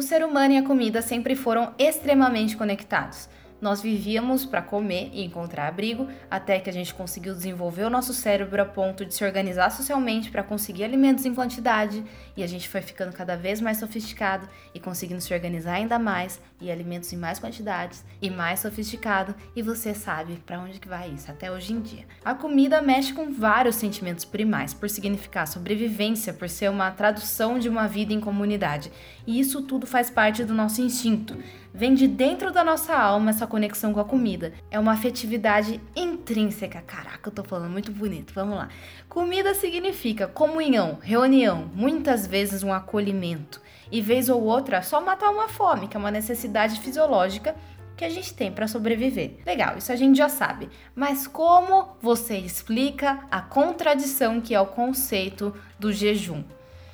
O ser humano e a comida sempre foram extremamente conectados. Nós vivíamos para comer e encontrar abrigo, até que a gente conseguiu desenvolver o nosso cérebro a ponto de se organizar socialmente para conseguir alimentos em quantidade, e a gente foi ficando cada vez mais sofisticado e conseguindo se organizar ainda mais e alimentos em mais quantidades e mais sofisticado, e você sabe para onde que vai isso até hoje em dia. A comida mexe com vários sentimentos primais, por significar sobrevivência, por ser uma tradução de uma vida em comunidade, e isso tudo faz parte do nosso instinto. Vem de dentro da nossa alma essa conexão com a comida. É uma afetividade intrínseca. Caraca, eu tô falando muito bonito. Vamos lá. Comida significa comunhão, reunião, muitas vezes um acolhimento. E vez ou outra, só matar uma fome, que é uma necessidade fisiológica que a gente tem para sobreviver. Legal, isso a gente já sabe. Mas como você explica a contradição que é o conceito do jejum?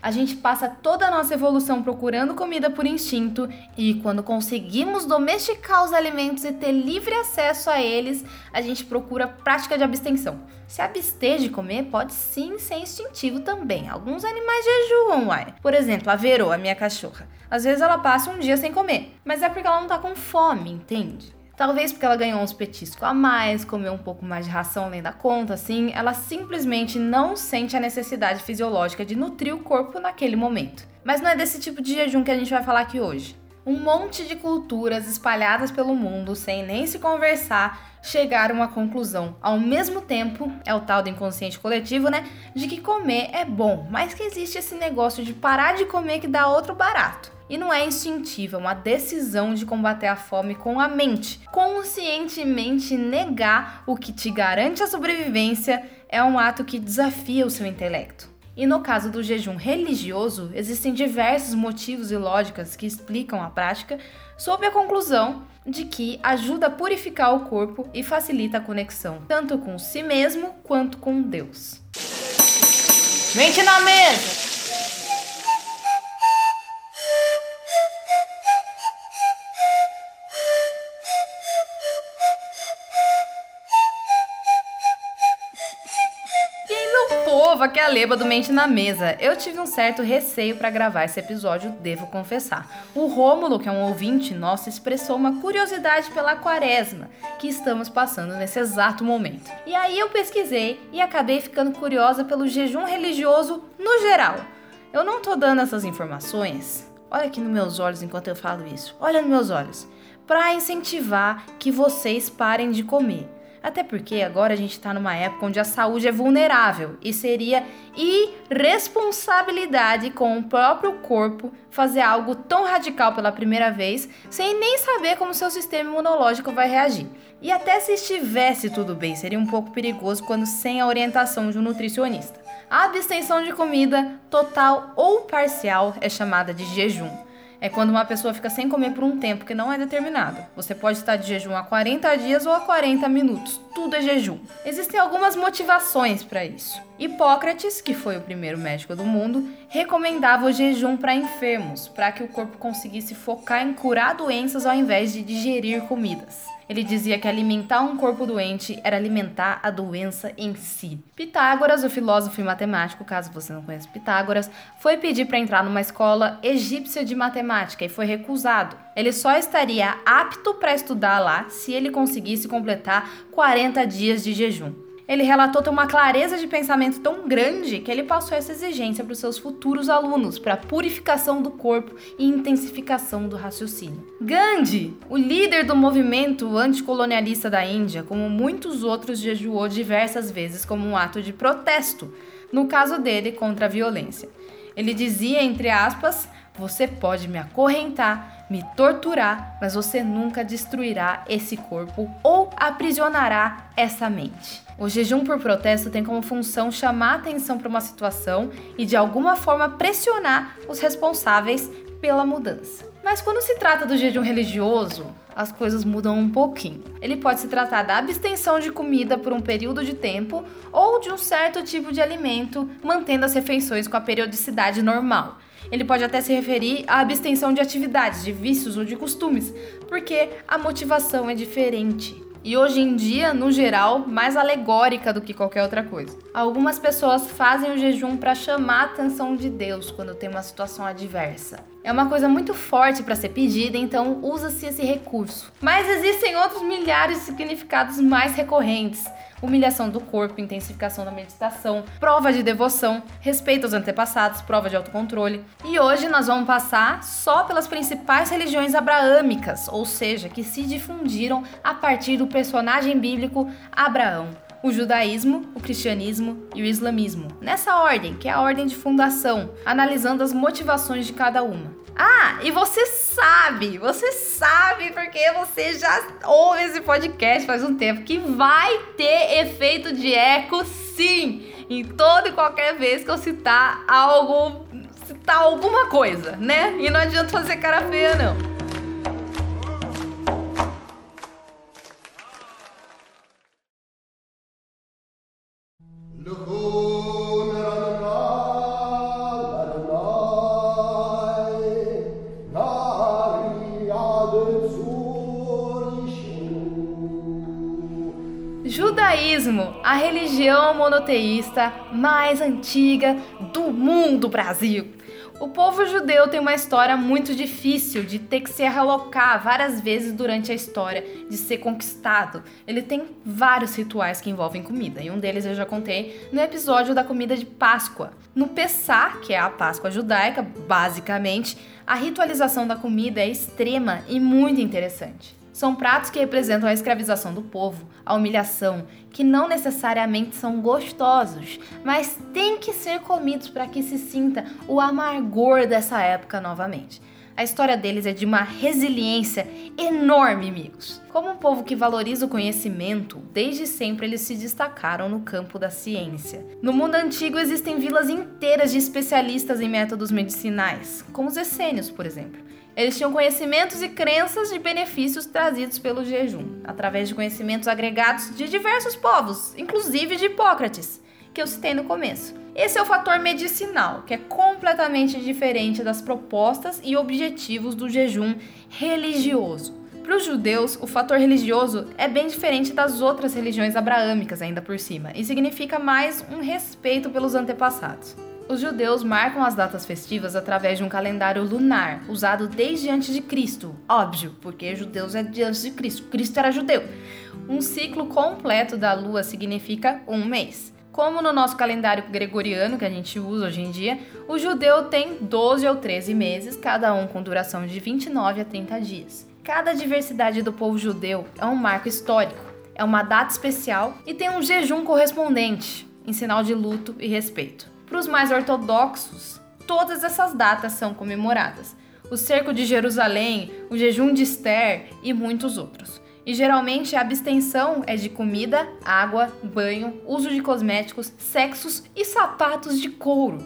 A gente passa toda a nossa evolução procurando comida por instinto e quando conseguimos domesticar os alimentos e ter livre acesso a eles, a gente procura prática de abstenção. Se abster de comer pode sim ser instintivo também. Alguns animais jejuam, uai. Por exemplo, a Vero, a minha cachorra. Às vezes ela passa um dia sem comer, mas é porque ela não tá com fome, entende? Talvez porque ela ganhou uns petiscos a mais, comeu um pouco mais de ração além da conta, assim, ela simplesmente não sente a necessidade fisiológica de nutrir o corpo naquele momento. Mas não é desse tipo de jejum que a gente vai falar aqui hoje. Um monte de culturas espalhadas pelo mundo, sem nem se conversar, chegaram à conclusão, ao mesmo tempo, é o tal do inconsciente coletivo, né? De que comer é bom, mas que existe esse negócio de parar de comer que dá outro barato. E não é instintiva, é uma decisão de combater a fome com a mente. Conscientemente negar o que te garante a sobrevivência é um ato que desafia o seu intelecto. E no caso do jejum religioso, existem diversos motivos e lógicas que explicam a prática, sob a conclusão de que ajuda a purificar o corpo e facilita a conexão, tanto com si mesmo quanto com Deus. Mente na mesa! Povo, aqui é a Leba do Mente na Mesa. Eu tive um certo receio para gravar esse episódio, devo confessar. O Rômulo, que é um ouvinte nosso, expressou uma curiosidade pela quaresma que estamos passando nesse exato momento. E aí eu pesquisei e acabei ficando curiosa pelo jejum religioso no geral. Eu não tô dando essas informações, olha aqui nos meus olhos enquanto eu falo isso, olha nos meus olhos, para incentivar que vocês parem de comer até porque agora a gente está numa época onde a saúde é vulnerável e seria irresponsabilidade com o próprio corpo fazer algo tão radical pela primeira vez sem nem saber como seu sistema imunológico vai reagir. E até se estivesse tudo bem, seria um pouco perigoso quando sem a orientação de um nutricionista. A abstenção de comida, total ou parcial, é chamada de jejum é quando uma pessoa fica sem comer por um tempo que não é determinado. Você pode estar de jejum há 40 dias ou há 40 minutos. Tudo é jejum. Existem algumas motivações para isso. Hipócrates, que foi o primeiro médico do mundo, recomendava o jejum para enfermos, para que o corpo conseguisse focar em curar doenças ao invés de digerir comidas. Ele dizia que alimentar um corpo doente era alimentar a doença em si. Pitágoras, o filósofo e matemático, caso você não conheça Pitágoras, foi pedir para entrar numa escola egípcia de matemática e foi recusado. Ele só estaria apto para estudar lá se ele conseguisse completar 40 dias de jejum. Ele relatou ter uma clareza de pensamento tão grande que ele passou essa exigência para os seus futuros alunos, para purificação do corpo e intensificação do raciocínio. Gandhi, o líder do movimento anticolonialista da Índia, como muitos outros, jejuou diversas vezes como um ato de protesto, no caso dele, contra a violência. Ele dizia, entre aspas, você pode me acorrentar, me torturar, mas você nunca destruirá esse corpo ou aprisionará essa mente. O jejum por protesto tem como função chamar atenção para uma situação e de alguma forma pressionar os responsáveis pela mudança. Mas quando se trata do jejum religioso, as coisas mudam um pouquinho. Ele pode se tratar da abstenção de comida por um período de tempo ou de um certo tipo de alimento, mantendo as refeições com a periodicidade normal. Ele pode até se referir à abstenção de atividades, de vícios ou de costumes, porque a motivação é diferente e hoje em dia, no geral, mais alegórica do que qualquer outra coisa. Algumas pessoas fazem o jejum para chamar a atenção de Deus quando tem uma situação adversa. É uma coisa muito forte para ser pedida, então usa-se esse recurso. Mas existem outros milhares de significados mais recorrentes humilhação do corpo, intensificação da meditação, prova de devoção, respeito aos antepassados, prova de autocontrole. E hoje nós vamos passar só pelas principais religiões abraâmicas, ou seja, que se difundiram a partir do personagem bíblico Abraão. O judaísmo, o cristianismo e o islamismo, nessa ordem, que é a ordem de fundação, analisando as motivações de cada uma. Ah, e você sabe, você sabe, porque você já ouve esse podcast faz um tempo, que vai ter efeito de eco sim, em toda e qualquer vez que eu citar algo, citar alguma coisa, né? E não adianta fazer cara feia, não. A religião monoteísta mais antiga do mundo Brasil. O povo judeu tem uma história muito difícil de ter que se relocar várias vezes durante a história, de ser conquistado. Ele tem vários rituais que envolvem comida, e um deles eu já contei no episódio da comida de Páscoa. No Pessah, que é a Páscoa judaica, basicamente, a ritualização da comida é extrema e muito interessante. São pratos que representam a escravização do povo, a humilhação, que não necessariamente são gostosos, mas têm que ser comidos para que se sinta o amargor dessa época novamente. A história deles é de uma resiliência enorme, amigos. Como um povo que valoriza o conhecimento, desde sempre eles se destacaram no campo da ciência. No mundo antigo existem vilas inteiras de especialistas em métodos medicinais, como os essênios, por exemplo. Eles tinham conhecimentos e crenças de benefícios trazidos pelo jejum, através de conhecimentos agregados de diversos povos, inclusive de Hipócrates, que eu citei no começo. Esse é o fator medicinal, que é completamente diferente das propostas e objetivos do jejum religioso. Para os judeus, o fator religioso é bem diferente das outras religiões abraâmicas, ainda por cima, e significa mais um respeito pelos antepassados. Os judeus marcam as datas festivas através de um calendário lunar, usado desde antes de Cristo. Óbvio, porque judeus é de antes de Cristo. Cristo era judeu. Um ciclo completo da lua significa um mês. Como no nosso calendário gregoriano que a gente usa hoje em dia, o judeu tem 12 ou 13 meses, cada um com duração de 29 a 30 dias. Cada diversidade do povo judeu é um marco histórico, é uma data especial e tem um jejum correspondente, em sinal de luto e respeito. Para os mais ortodoxos, todas essas datas são comemoradas. O cerco de Jerusalém, o jejum de Esther e muitos outros. E geralmente a abstenção é de comida, água, banho, uso de cosméticos, sexos e sapatos de couro.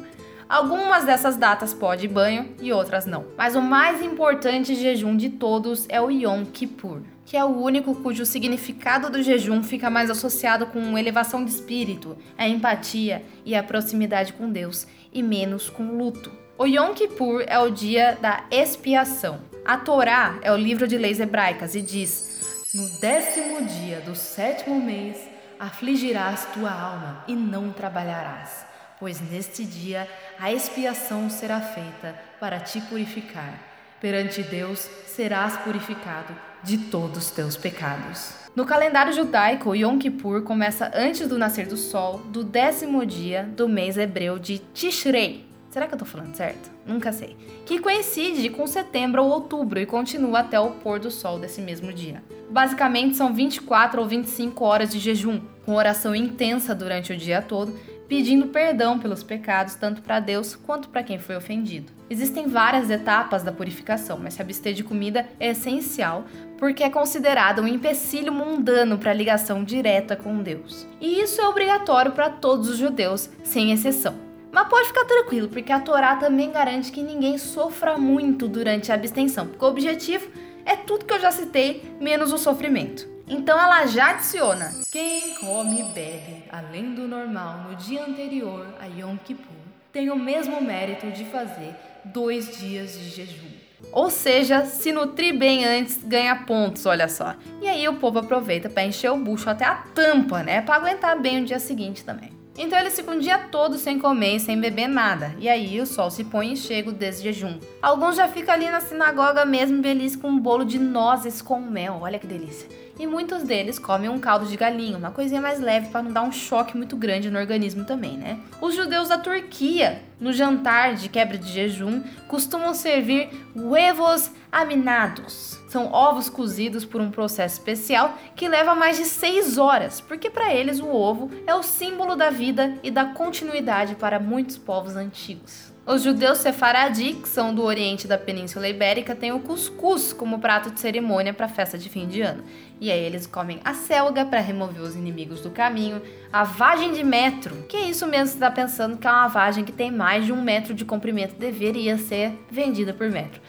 Algumas dessas datas pode banho e outras não. Mas o mais importante jejum de todos é o Yom Kippur que é o único cujo significado do jejum fica mais associado com elevação de espírito, a empatia e a proximidade com Deus, e menos com luto. O Yom Kippur é o dia da expiação. A Torá é o livro de leis hebraicas e diz: No décimo dia do sétimo mês afligirás tua alma e não trabalharás, pois neste dia a expiação será feita para te purificar. Perante Deus serás purificado de todos os teus pecados. No calendário judaico, Yom Kippur começa antes do nascer do sol do décimo dia do mês hebreu de Tishrei. Será que eu tô falando certo? Nunca sei. Que coincide com setembro ou outubro e continua até o pôr do sol desse mesmo dia. Basicamente são 24 ou 25 horas de jejum, com oração intensa durante o dia todo pedindo perdão pelos pecados, tanto para Deus quanto para quem foi ofendido. Existem várias etapas da purificação, mas se abster de comida é essencial porque é considerado um empecilho mundano para a ligação direta com Deus. E isso é obrigatório para todos os judeus, sem exceção. Mas pode ficar tranquilo, porque a Torá também garante que ninguém sofra muito durante a abstenção, porque o objetivo é tudo que eu já citei, menos o sofrimento. Então ela já adiciona: quem come e bebe além do normal no dia anterior a Yom Kippur tem o mesmo mérito de fazer dois dias de jejum. Ou seja, se nutrir bem antes, ganha pontos, olha só. E aí o povo aproveita para encher o bucho até a tampa, né? Para aguentar bem o dia seguinte também. Então eles ficam o dia todo sem comer e sem beber nada. E aí o sol se põe e chega o desjejum. Alguns já ficam ali na sinagoga mesmo, beliscam um bolo de nozes com mel. Olha que delícia e muitos deles comem um caldo de galinha, uma coisinha mais leve para não dar um choque muito grande no organismo também, né? Os judeus da Turquia, no jantar de quebra de jejum, costumam servir huevos aminados. São ovos cozidos por um processo especial que leva mais de 6 horas, porque para eles o ovo é o símbolo da vida e da continuidade para muitos povos antigos. Os judeus sefaradi, que são do oriente da Península Ibérica, têm o cuscuz como prato de cerimônia para a festa de fim de ano. E aí eles comem a selga para remover os inimigos do caminho, a vagem de metro, que é isso mesmo você está pensando que é uma vagem que tem mais de um metro de comprimento, deveria ser vendida por metro.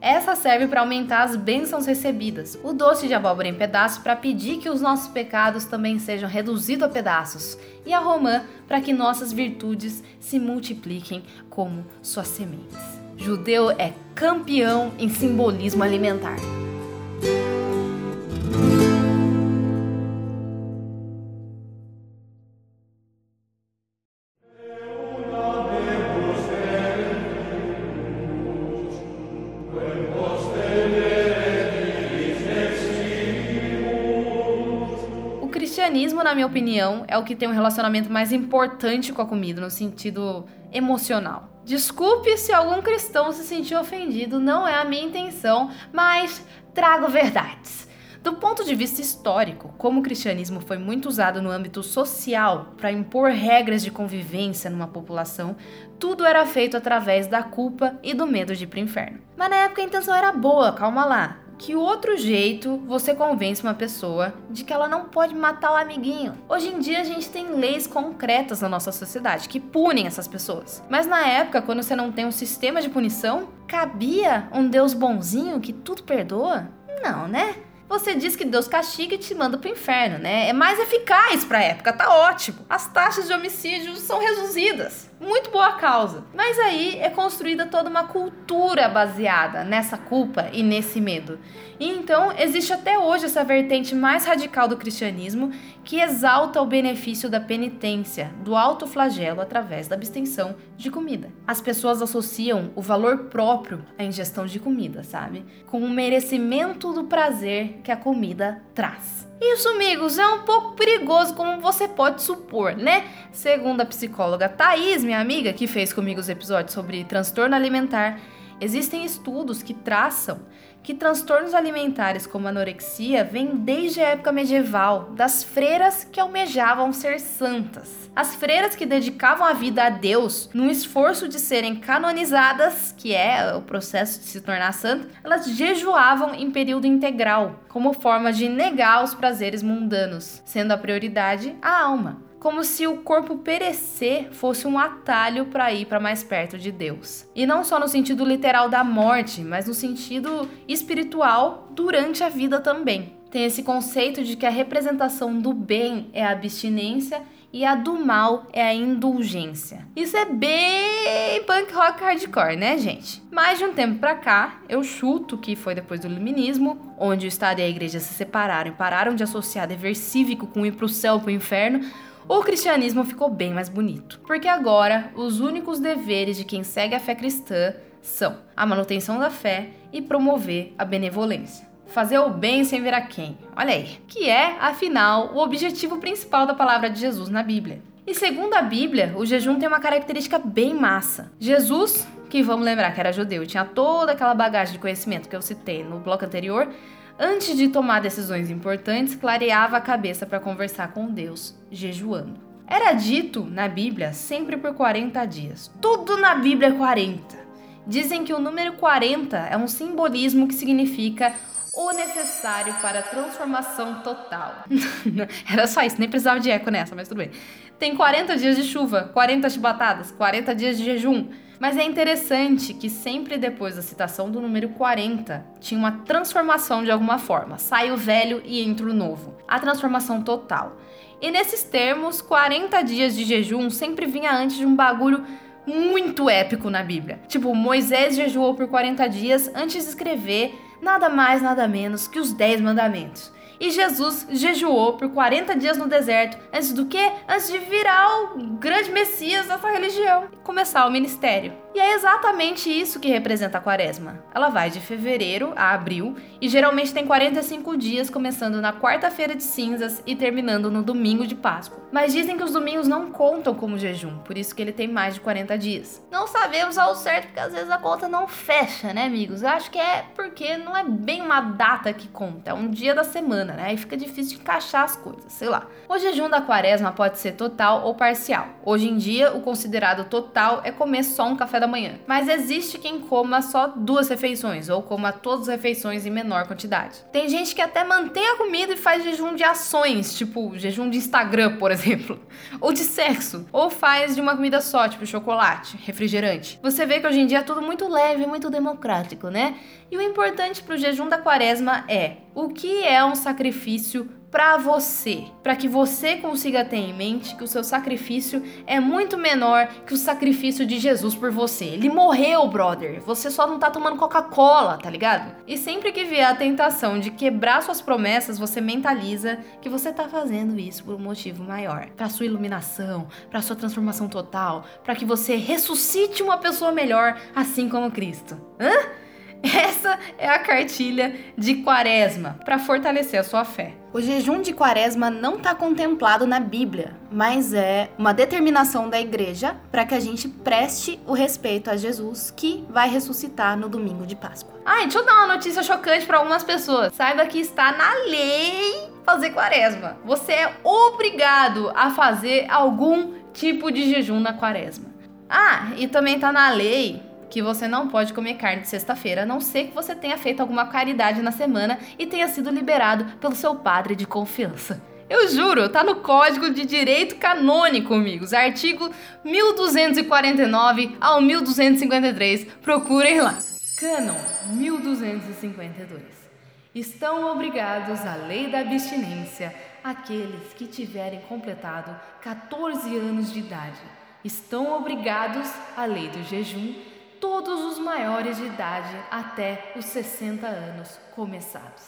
Essa serve para aumentar as bênçãos recebidas. O doce de abóbora em pedaços para pedir que os nossos pecados também sejam reduzidos a pedaços. E a romã para que nossas virtudes se multipliquem como suas sementes. Judeu é campeão em simbolismo alimentar. Opinião, é o que tem um relacionamento mais importante com a comida, no sentido emocional. Desculpe se algum cristão se sentiu ofendido, não é a minha intenção, mas trago verdades. Do ponto de vista histórico, como o cristianismo foi muito usado no âmbito social para impor regras de convivência numa população, tudo era feito através da culpa e do medo de ir para o inferno. Mas na época a intenção era boa, calma lá que outro jeito você convence uma pessoa de que ela não pode matar o amiguinho. Hoje em dia a gente tem leis concretas na nossa sociedade que punem essas pessoas. Mas na época, quando você não tem um sistema de punição, cabia um Deus bonzinho que tudo perdoa? Não, né? você diz que Deus castiga e te manda pro inferno, né? É mais eficaz pra época, tá ótimo. As taxas de homicídio são reduzidas. Muito boa causa. Mas aí é construída toda uma cultura baseada nessa culpa e nesse medo. E então existe até hoje essa vertente mais radical do cristianismo que exalta o benefício da penitência, do alto flagelo através da abstenção de comida. As pessoas associam o valor próprio à ingestão de comida, sabe? Com o merecimento do prazer que a comida traz. Isso, amigos, é um pouco perigoso, como você pode supor, né? Segundo a psicóloga Thaís, minha amiga, que fez comigo os episódios sobre transtorno alimentar, existem estudos que traçam que transtornos alimentares como anorexia vêm desde a época medieval, das freiras que almejavam ser santas. As freiras que dedicavam a vida a Deus no esforço de serem canonizadas, que é o processo de se tornar santa, elas jejuavam em período integral, como forma de negar os prazeres mundanos, sendo a prioridade a alma como se o corpo perecer fosse um atalho para ir para mais perto de Deus. E não só no sentido literal da morte, mas no sentido espiritual durante a vida também. Tem esse conceito de que a representação do bem é a abstinência e a do mal é a indulgência. Isso é bem punk rock hardcore, né, gente? Mais de um tempo pra cá, eu chuto que foi depois do iluminismo, onde o Estado e a Igreja se separaram e pararam de associar dever cívico com ir pro céu pro inferno, o cristianismo ficou bem mais bonito. Porque agora, os únicos deveres de quem segue a fé cristã são a manutenção da fé e promover a benevolência. Fazer o bem sem ver a quem. Olha aí. Que é, afinal, o objetivo principal da palavra de Jesus na Bíblia. E segundo a Bíblia, o jejum tem uma característica bem massa. Jesus, que vamos lembrar que era judeu e tinha toda aquela bagagem de conhecimento que eu citei no bloco anterior, antes de tomar decisões importantes, clareava a cabeça para conversar com Deus, jejuando. Era dito na Bíblia sempre por 40 dias. Tudo na Bíblia é 40. Dizem que o número 40 é um simbolismo que significa o necessário para a transformação total. Era só isso, nem precisava de eco nessa, mas tudo bem. Tem 40 dias de chuva, 40 chibatadas, 40 dias de jejum. Mas é interessante que sempre depois da citação do número 40 tinha uma transformação de alguma forma. Sai o velho e entra o novo. A transformação total. E nesses termos, 40 dias de jejum sempre vinha antes de um bagulho muito épico na Bíblia. Tipo, Moisés jejuou por 40 dias antes de escrever nada mais, nada menos que os 10 mandamentos. E Jesus jejuou por 40 dias no deserto, antes do que? Antes de virar o grande messias dessa religião e começar o ministério. E é exatamente isso que representa a quaresma. Ela vai de fevereiro a abril e geralmente tem 45 dias, começando na quarta-feira de cinzas e terminando no domingo de Páscoa. Mas dizem que os domingos não contam como jejum, por isso que ele tem mais de 40 dias. Não sabemos ao certo, porque às vezes a conta não fecha, né, amigos? Eu acho que é porque não é bem uma data que conta, é um dia da semana, né? Aí fica difícil de encaixar as coisas, sei lá. O jejum da quaresma pode ser total ou parcial. Hoje em dia, o considerado total é comer só um café da manhã. Mas existe quem coma só duas refeições, ou coma todas as refeições em menor quantidade. Tem gente que até mantém a comida e faz jejum de ações, tipo jejum de Instagram, por exemplo, ou de sexo, ou faz de uma comida só, tipo chocolate, refrigerante. Você vê que hoje em dia é tudo muito leve, muito democrático, né? E o importante para o jejum da quaresma é o que é um sacrifício para você, para que você consiga ter em mente que o seu sacrifício é muito menor que o sacrifício de Jesus por você. Ele morreu, brother. Você só não tá tomando Coca-Cola, tá ligado? E sempre que vier a tentação de quebrar suas promessas, você mentaliza que você tá fazendo isso por um motivo maior, para sua iluminação, para sua transformação total, para que você ressuscite uma pessoa melhor, assim como Cristo. Hã? Essa é a cartilha de Quaresma para fortalecer a sua fé. O jejum de Quaresma não está contemplado na Bíblia, mas é uma determinação da igreja para que a gente preste o respeito a Jesus que vai ressuscitar no domingo de Páscoa. Ah, deixa eu dar uma notícia chocante para algumas pessoas. Saiba que está na lei fazer Quaresma. Você é obrigado a fazer algum tipo de jejum na Quaresma. Ah, e também está na lei que você não pode comer carne de sexta-feira, a não ser que você tenha feito alguma caridade na semana e tenha sido liberado pelo seu padre de confiança. Eu juro, tá no Código de Direito Canônico, amigos, artigo 1249 ao 1253. Procurem lá. Cânon 1252. Estão obrigados à lei da abstinência aqueles que tiverem completado 14 anos de idade. Estão obrigados à lei do jejum todos os maiores de idade até os 60 anos começados.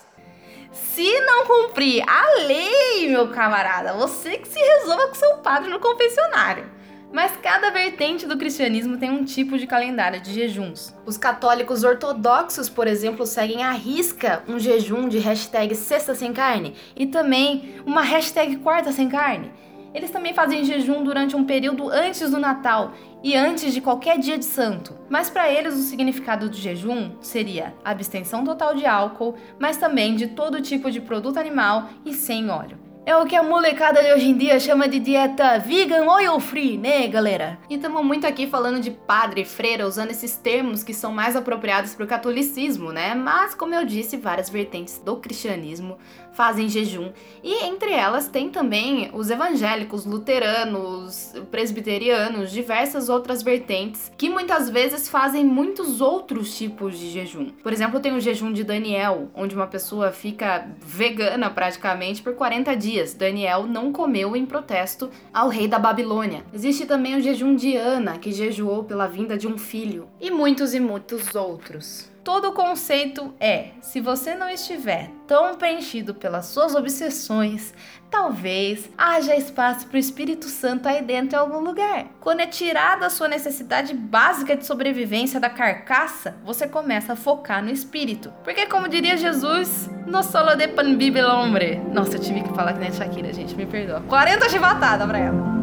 Se não cumprir a lei, meu camarada, você que se resolva com seu padre no confessionário. Mas cada vertente do cristianismo tem um tipo de calendário de jejuns. Os católicos ortodoxos, por exemplo, seguem à risca um jejum de hashtag sexta sem carne e também uma hashtag quarta sem carne. Eles também fazem jejum durante um período antes do Natal e antes de qualquer dia de santo. Mas para eles o significado do jejum seria abstenção total de álcool, mas também de todo tipo de produto animal e sem óleo. É o que a molecada de hoje em dia chama de dieta vegan oil free, né, galera? E estamos muito aqui falando de padre, freira, usando esses termos que são mais apropriados para o catolicismo, né? Mas, como eu disse, várias vertentes do cristianismo fazem jejum. E entre elas tem também os evangélicos, luteranos, presbiterianos, diversas outras vertentes que muitas vezes fazem muitos outros tipos de jejum. Por exemplo, tem o jejum de Daniel, onde uma pessoa fica vegana praticamente por 40 dias. Daniel não comeu em protesto ao rei da Babilônia. Existe também o jejum de Ana, que jejuou pela vinda de um filho, e muitos e muitos outros. Todo o conceito é: se você não estiver tão preenchido pelas suas obsessões, talvez haja espaço para o Espírito Santo aí dentro em algum lugar. Quando é tirada a sua necessidade básica de sobrevivência da carcaça, você começa a focar no espírito. Porque, como diria Jesus, no solo de pan vive hombre. Nossa, eu tive que falar que nem Shakira, gente, me perdoa. 40 chibatadas pra ela.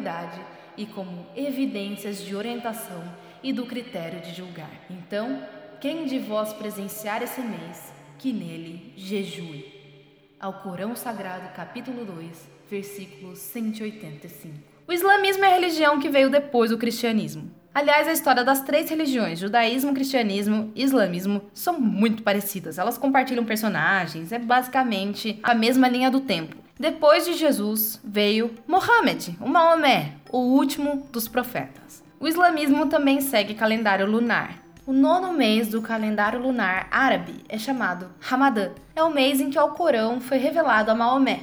Para a humanidade e como evidências de orientação e do critério de julgar. Então, quem de vós presenciar esse mês, que nele jejue. Ao Corão Sagrado, capítulo 2, versículo 185. O islamismo é a religião que veio depois do cristianismo. Aliás, a história das três religiões, judaísmo, cristianismo e islamismo, são muito parecidas. Elas compartilham personagens, é basicamente a mesma linha do tempo. Depois de Jesus veio Mohammed, o Maomé, o último dos profetas. O islamismo também segue calendário lunar. O nono mês do calendário lunar árabe é chamado Ramadã. É o mês em que o Corão foi revelado a Maomé.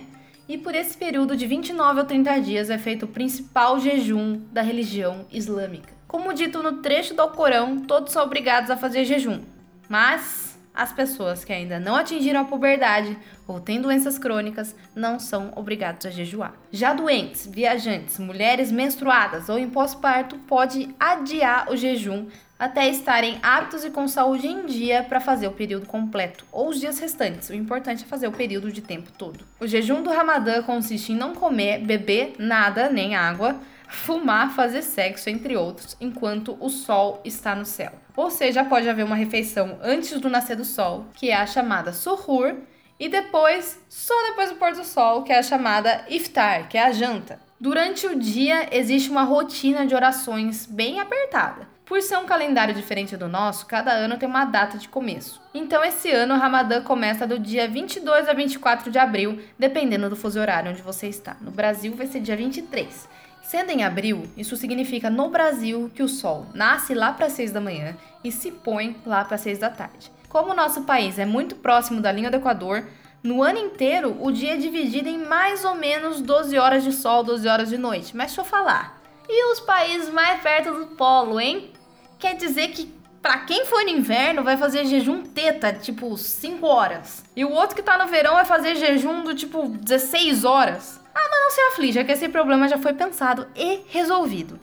E por esse período de 29 a 30 dias é feito o principal jejum da religião islâmica. Como dito no trecho do Alcorão, todos são obrigados a fazer jejum. Mas as pessoas que ainda não atingiram a puberdade ou têm doenças crônicas não são obrigados a jejuar. Já doentes, viajantes, mulheres menstruadas ou em pós-parto pode adiar o jejum até estarem aptos e com saúde em dia para fazer o período completo ou os dias restantes. O importante é fazer o período de tempo todo. O jejum do Ramadã consiste em não comer, beber nada, nem água fumar, fazer sexo, entre outros, enquanto o sol está no céu. Ou seja, pode haver uma refeição antes do nascer do sol, que é a chamada suhur, e depois, só depois do pôr do sol, que é a chamada iftar, que é a janta. Durante o dia existe uma rotina de orações bem apertada. Por ser um calendário diferente do nosso, cada ano tem uma data de começo. Então, esse ano o Ramadã começa do dia 22 a 24 de abril, dependendo do fuso horário onde você está. No Brasil, vai ser dia 23. Sendo em abril, isso significa no Brasil que o sol nasce lá para 6 da manhã e se põe lá para 6 da tarde. Como o nosso país é muito próximo da linha do Equador, no ano inteiro o dia é dividido em mais ou menos 12 horas de sol, 12 horas de noite. Mas deixa eu falar. E os países mais perto do polo, hein? Quer dizer que para quem for no inverno vai fazer jejum teta, tipo 5 horas. E o outro que tá no verão vai fazer jejum do tipo 16 horas. Ah, mas não se aflija, que esse problema já foi pensado e resolvido.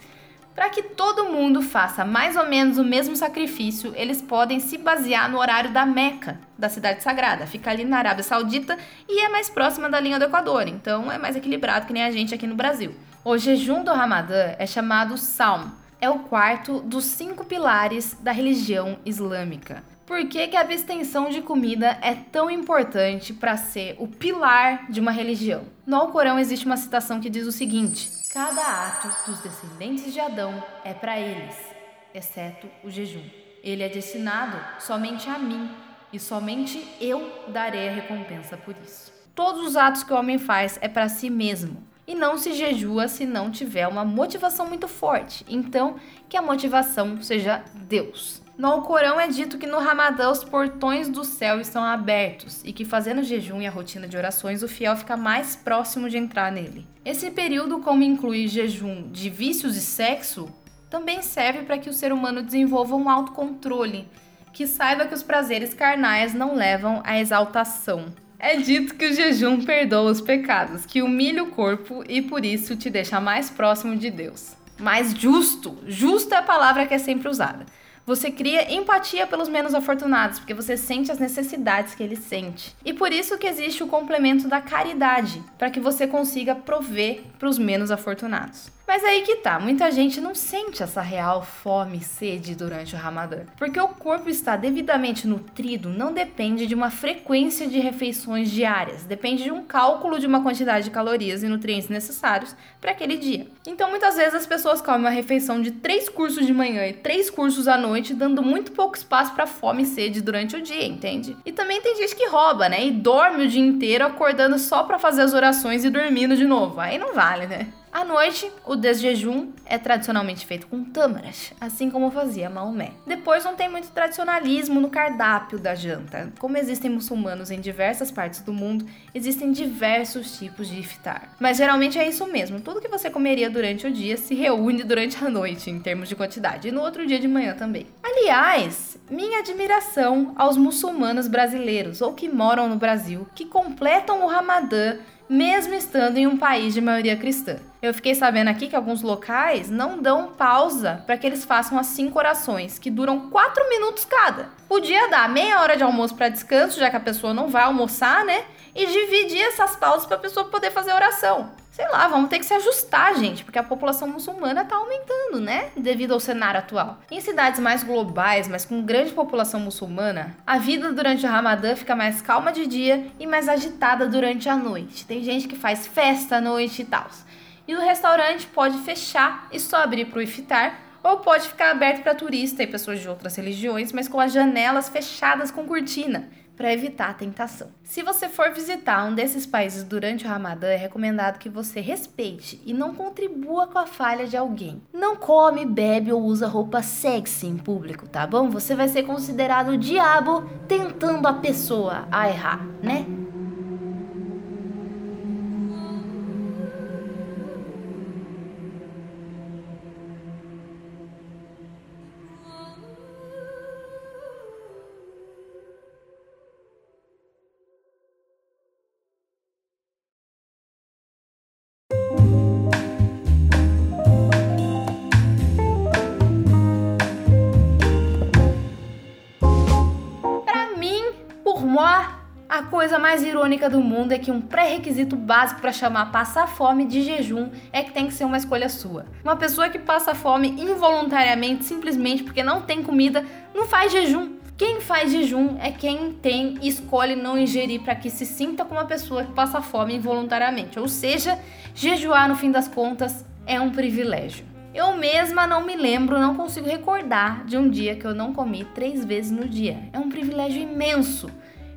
Para que todo mundo faça mais ou menos o mesmo sacrifício, eles podem se basear no horário da Meca, da cidade sagrada. Fica ali na Arábia Saudita e é mais próxima da linha do Equador, então é mais equilibrado que nem a gente aqui no Brasil. O jejum do Ramadã é chamado Salm. É o quarto dos cinco pilares da religião islâmica. Por que, que a abstenção de comida é tão importante para ser o pilar de uma religião? No Alcorão existe uma citação que diz o seguinte: Cada ato dos descendentes de Adão é para eles, exceto o jejum. Ele é destinado somente a mim, e somente eu darei a recompensa por isso. Todos os atos que o homem faz é para si mesmo, e não se jejua se não tiver uma motivação muito forte. Então, que a motivação seja Deus. No Alcorão é dito que no Ramadã os portões do céu estão abertos e que fazendo jejum e a rotina de orações o fiel fica mais próximo de entrar nele. Esse período, como inclui jejum de vícios e sexo, também serve para que o ser humano desenvolva um autocontrole, que saiba que os prazeres carnais não levam à exaltação. É dito que o jejum perdoa os pecados, que humilha o corpo e por isso te deixa mais próximo de Deus. Mais justo, justo é a palavra que é sempre usada. Você cria empatia pelos menos afortunados, porque você sente as necessidades que ele sente. E por isso que existe o complemento da caridade, para que você consiga prover para os menos afortunados. Mas aí que tá, muita gente não sente essa real fome e sede durante o Ramadã. Porque o corpo está devidamente nutrido não depende de uma frequência de refeições diárias, depende de um cálculo de uma quantidade de calorias e nutrientes necessários para aquele dia. Então muitas vezes as pessoas comem uma refeição de três cursos de manhã e três cursos à noite, dando muito pouco espaço para fome e sede durante o dia, entende? E também tem gente que rouba, né? E dorme o dia inteiro acordando só para fazer as orações e dormindo de novo. Aí não vale, né? À noite, o desjejum é tradicionalmente feito com tâmaras, assim como fazia Maomé. Depois não tem muito tradicionalismo no cardápio da janta. Como existem muçulmanos em diversas partes do mundo, existem diversos tipos de iftar. Mas geralmente é isso mesmo, tudo que você comeria durante o dia se reúne durante a noite em termos de quantidade, e no outro dia de manhã também. Aliás, minha admiração aos muçulmanos brasileiros ou que moram no Brasil, que completam o Ramadã mesmo estando em um país de maioria cristã. Eu fiquei sabendo aqui que alguns locais não dão pausa para que eles façam as cinco orações, que duram quatro minutos cada. Podia dar meia hora de almoço para descanso, já que a pessoa não vai almoçar, né? E dividir essas pausas para a pessoa poder fazer oração sei lá, vamos ter que se ajustar, gente, porque a população muçulmana está aumentando, né? Devido ao cenário atual. Em cidades mais globais, mas com grande população muçulmana, a vida durante o Ramadã fica mais calma de dia e mais agitada durante a noite. Tem gente que faz festa à noite e tal. E o restaurante pode fechar e só abrir para o iftar ou pode ficar aberto para turista e pessoas de outras religiões, mas com as janelas fechadas com cortina para evitar a tentação. Se você for visitar um desses países durante o Ramadã, é recomendado que você respeite e não contribua com a falha de alguém. Não come, bebe ou usa roupa sexy em público, tá bom? Você vai ser considerado o diabo tentando a pessoa a errar, né? A coisa mais irônica do mundo é que um pré-requisito básico para chamar passar fome de jejum é que tem que ser uma escolha sua. Uma pessoa que passa fome involuntariamente, simplesmente porque não tem comida, não faz jejum. Quem faz jejum é quem tem e escolhe não ingerir para que se sinta como uma pessoa que passa fome involuntariamente. Ou seja, jejuar no fim das contas é um privilégio. Eu mesma não me lembro, não consigo recordar de um dia que eu não comi três vezes no dia. É um privilégio imenso.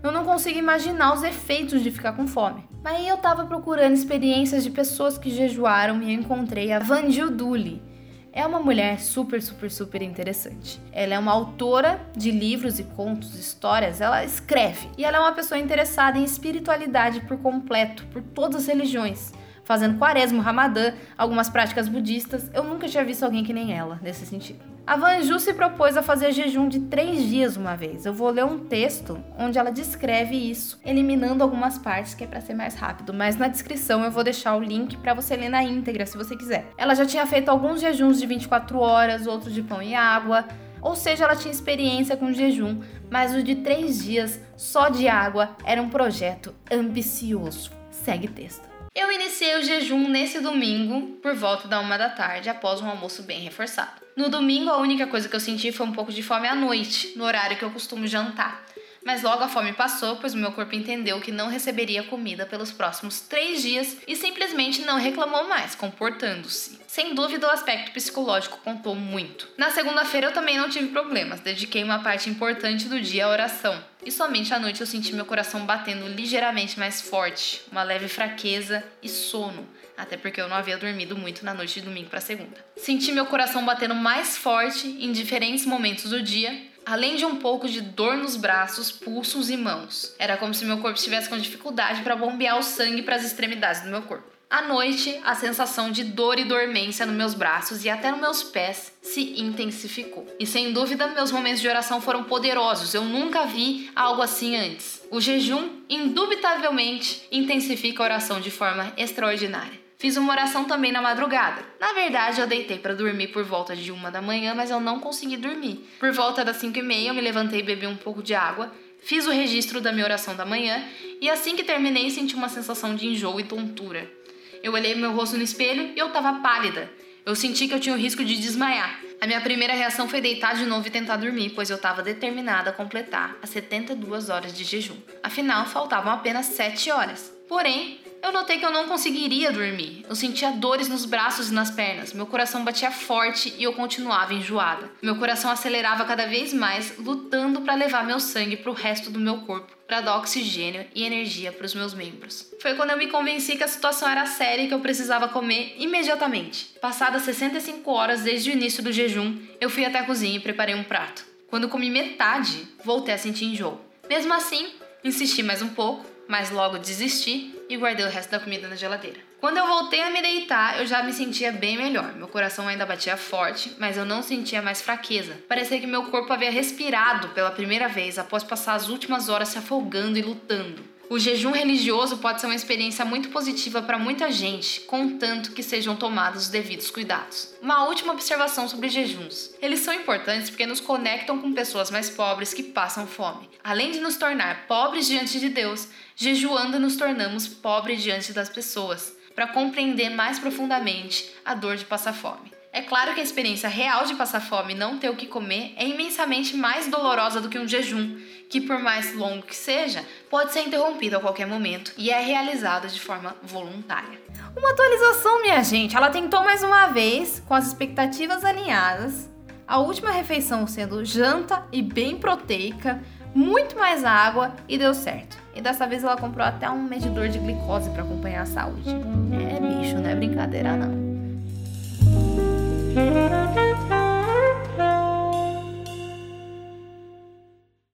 Eu não consigo imaginar os efeitos de ficar com fome. Mas aí eu tava procurando experiências de pessoas que jejuaram e eu encontrei a Vanjil Duli. É uma mulher super, super, super interessante. Ela é uma autora de livros e contos, histórias, ela escreve. E ela é uma pessoa interessada em espiritualidade por completo, por todas as religiões fazendo quaresma, ramadã, algumas práticas budistas. Eu nunca tinha visto alguém que nem ela nesse sentido. A Vanju se propôs a fazer jejum de três dias uma vez. Eu vou ler um texto onde ela descreve isso, eliminando algumas partes que é para ser mais rápido, mas na descrição eu vou deixar o link para você ler na íntegra se você quiser. Ela já tinha feito alguns jejuns de 24 horas, outros de pão e água, ou seja, ela tinha experiência com jejum, mas o de três dias só de água era um projeto ambicioso. Segue texto. Eu iniciei o jejum nesse domingo por volta da uma da tarde, após um almoço bem reforçado. No domingo, a única coisa que eu senti foi um pouco de fome à noite, no horário que eu costumo jantar. Mas logo a fome passou, pois meu corpo entendeu que não receberia comida pelos próximos três dias e simplesmente não reclamou mais, comportando-se. Sem dúvida, o aspecto psicológico contou muito. Na segunda-feira eu também não tive problemas, dediquei uma parte importante do dia à oração. E somente à noite eu senti meu coração batendo ligeiramente mais forte, uma leve fraqueza e sono, até porque eu não havia dormido muito na noite de domingo para segunda. Senti meu coração batendo mais forte em diferentes momentos do dia, além de um pouco de dor nos braços, pulsos e mãos. Era como se meu corpo estivesse com dificuldade para bombear o sangue para as extremidades do meu corpo. À noite, a sensação de dor e dormência nos meus braços e até nos meus pés se intensificou. E sem dúvida, meus momentos de oração foram poderosos. Eu nunca vi algo assim antes. O jejum, indubitavelmente, intensifica a oração de forma extraordinária. Fiz uma oração também na madrugada. Na verdade, eu deitei para dormir por volta de uma da manhã, mas eu não consegui dormir. Por volta das cinco e meia, eu me levantei e bebi um pouco de água. Fiz o registro da minha oração da manhã e assim que terminei, senti uma sensação de enjoo e tontura. Eu olhei meu rosto no espelho e eu tava pálida. Eu senti que eu tinha o risco de desmaiar. A minha primeira reação foi deitar de novo e tentar dormir, pois eu estava determinada a completar as 72 horas de jejum. Afinal, faltavam apenas 7 horas. Porém, eu notei que eu não conseguiria dormir. Eu sentia dores nos braços e nas pernas. Meu coração batia forte e eu continuava enjoada. Meu coração acelerava cada vez mais, lutando para levar meu sangue para o resto do meu corpo, para dar oxigênio e energia para os meus membros. Foi quando eu me convenci que a situação era séria e que eu precisava comer imediatamente. Passadas 65 horas desde o início do jejum, eu fui até a cozinha e preparei um prato. Quando comi metade, voltei a sentir enjoo. Mesmo assim, insisti mais um pouco mas logo desisti e guardei o resto da comida na geladeira. Quando eu voltei a me deitar, eu já me sentia bem melhor. Meu coração ainda batia forte, mas eu não sentia mais fraqueza. Parecia que meu corpo havia respirado pela primeira vez após passar as últimas horas se afogando e lutando. O jejum religioso pode ser uma experiência muito positiva para muita gente, contanto que sejam tomados os devidos cuidados. Uma última observação sobre jejuns. Eles são importantes porque nos conectam com pessoas mais pobres que passam fome. Além de nos tornar pobres diante de Deus, jejuando nos tornamos pobres diante das pessoas, para compreender mais profundamente a dor de passar fome. É claro que a experiência real de passar fome e não ter o que comer é imensamente mais dolorosa do que um jejum, que por mais longo que seja, pode ser interrompido a qualquer momento e é realizado de forma voluntária. Uma atualização, minha gente, ela tentou mais uma vez, com as expectativas alinhadas, a última refeição sendo janta e bem proteica, muito mais água e deu certo. E dessa vez ela comprou até um medidor de glicose para acompanhar a saúde. É bicho, não é brincadeira não.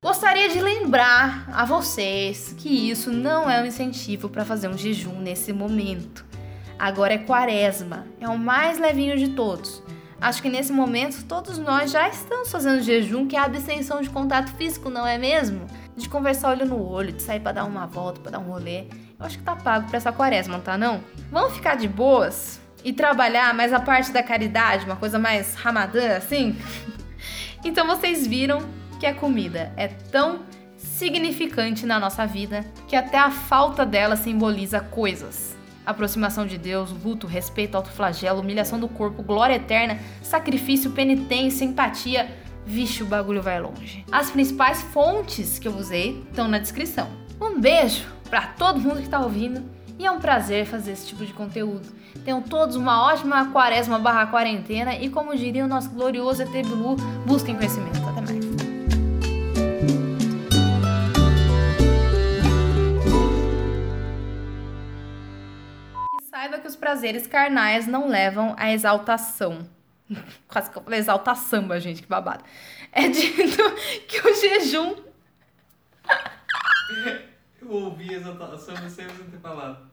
Gostaria de lembrar a vocês que isso não é um incentivo para fazer um jejum nesse momento. Agora é quaresma, é o mais levinho de todos. Acho que nesse momento todos nós já estamos fazendo jejum, que é a abstenção de contato físico, não é mesmo? De conversar olho no olho, de sair para dar uma volta, para dar um rolê. Eu acho que tá pago para essa quaresma, tá não? Vamos ficar de boas e trabalhar mais a parte da caridade, uma coisa mais ramadã assim? então vocês viram que a comida é tão significante na nossa vida que até a falta dela simboliza coisas aproximação de Deus, luto, respeito, autoflagelo, humilhação do corpo, glória eterna, sacrifício, penitência, empatia. Vixe, o bagulho vai longe. As principais fontes que eu usei estão na descrição. Um beijo para todo mundo que está ouvindo e é um prazer fazer esse tipo de conteúdo. Tenham todos uma ótima quaresma barra quarentena e como diria o nosso glorioso ET Bilu, busquem conhecimento. Até mais. Saiba que os prazeres carnais não levam à exaltação. Quase que eu falei exalta samba, gente, que babado. É dito que o jejum. eu ouvi exaltação sem você ter falado.